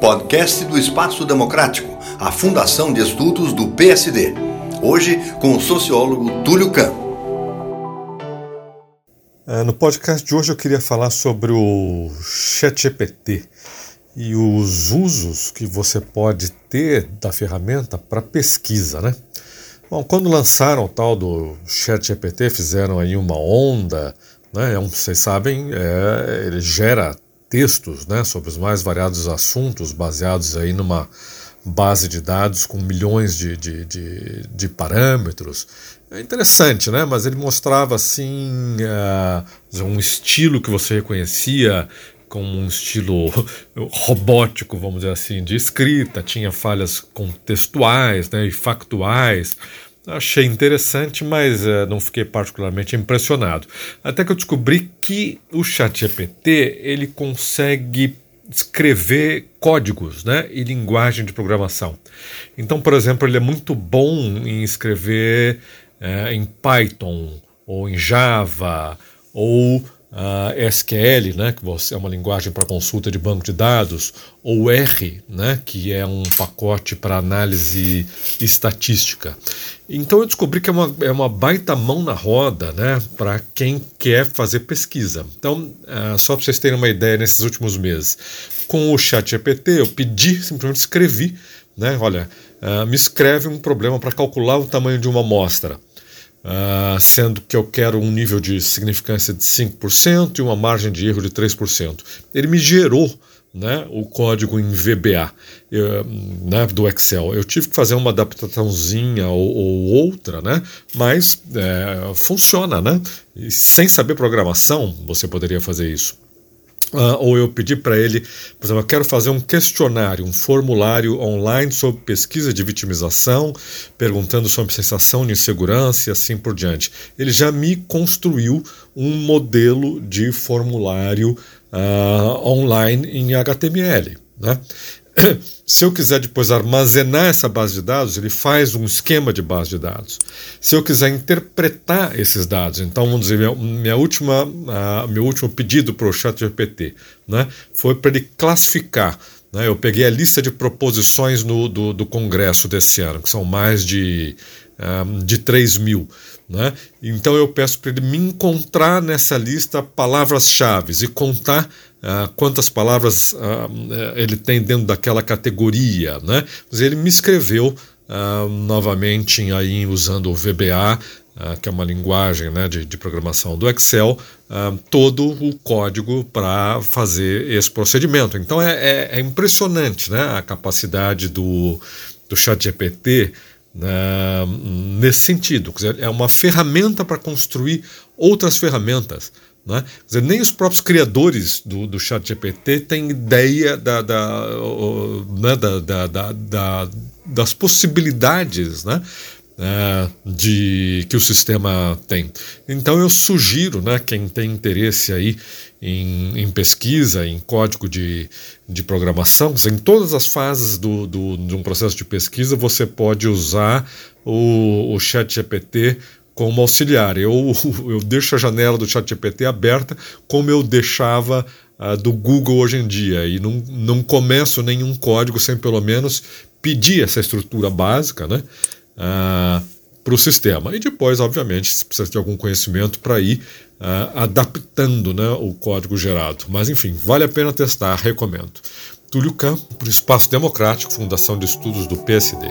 Podcast do Espaço Democrático, a Fundação de Estudos do PSD. Hoje com o sociólogo Túlio Campos. É, no podcast de hoje eu queria falar sobre o ChatGPT e os usos que você pode ter da ferramenta para pesquisa, né? Bom, quando lançaram o tal do ChatGPT, fizeram aí uma onda, né? É vocês sabem, é, ele gera textos, né, sobre os mais variados assuntos, baseados aí numa base de dados com milhões de, de, de, de parâmetros. É interessante, né? Mas ele mostrava assim uh, um estilo que você reconhecia como um estilo robótico, vamos dizer assim, de escrita, tinha falhas contextuais né, e factuais. Achei interessante, mas uh, não fiquei particularmente impressionado. Até que eu descobri que o ChatGPT ele consegue escrever códigos né, e linguagem de programação. Então, por exemplo, ele é muito bom em escrever é, em Python ou em Java ou uh, SQL, né, que é uma linguagem para consulta de banco de dados, ou R, né, que é um pacote para análise estatística. Então eu descobri que é uma, é uma baita mão na roda né, para quem quer fazer pesquisa. Então, uh, só para vocês terem uma ideia, nesses últimos meses, com o chat GPT, eu pedi, simplesmente escrevi, né, olha, uh, me escreve um problema para calcular o tamanho de uma amostra. Uh, sendo que eu quero um nível de significância de 5% e uma margem de erro de 3%. Ele me gerou né, o código em VBA eu, né, do Excel. Eu tive que fazer uma adaptaçãozinha ou, ou outra, né, mas é, funciona. Né? E sem saber programação, você poderia fazer isso. Uh, ou eu pedi para ele, por exemplo, eu quero fazer um questionário, um formulário online sobre pesquisa de vitimização, perguntando sobre sensação de insegurança e assim por diante. Ele já me construiu um modelo de formulário uh, online em HTML. Né? Se eu quiser depois armazenar essa base de dados, ele faz um esquema de base de dados. Se eu quiser interpretar esses dados, então vamos dizer, minha, minha última, uh, meu último pedido para o ChatGPT né, foi para ele classificar. Né, eu peguei a lista de proposições no, do, do Congresso desse ano, que são mais de, uh, de 3 mil. Né? Então eu peço para ele me encontrar nessa lista palavras-chave e contar ah, quantas palavras ah, ele tem dentro daquela categoria. Né? Mas ele me escreveu ah, novamente aí usando o VBA, que é uma linguagem né, de, de programação do Excel, todo o código para fazer esse procedimento. Então é, é, é, impressionante né, a capacidade do, do ChatGPT né, nesse sentido. É uma ferramenta para construir outras ferramentas. Né? Dizer, nem os próprios criadores do, do chat GPT têm ideia da, da, né, da, da, da das possibilidades né, é, de que o sistema tem. Então eu sugiro, né, quem tem interesse aí em, em pesquisa, em código de, de programação, em todas as fases do, do, de um processo de pesquisa você pode usar o, o chat GPT como auxiliar. Eu, eu deixo a janela do ChatGPT aberta como eu deixava uh, do Google hoje em dia e não, não começo nenhum código sem pelo menos pedir essa estrutura básica né, uh, para o sistema. E depois, obviamente, se precisa de algum conhecimento para ir uh, adaptando né, o código gerado. Mas enfim, vale a pena testar, recomendo. Túlio Campo, Espaço Democrático, Fundação de Estudos do PSD.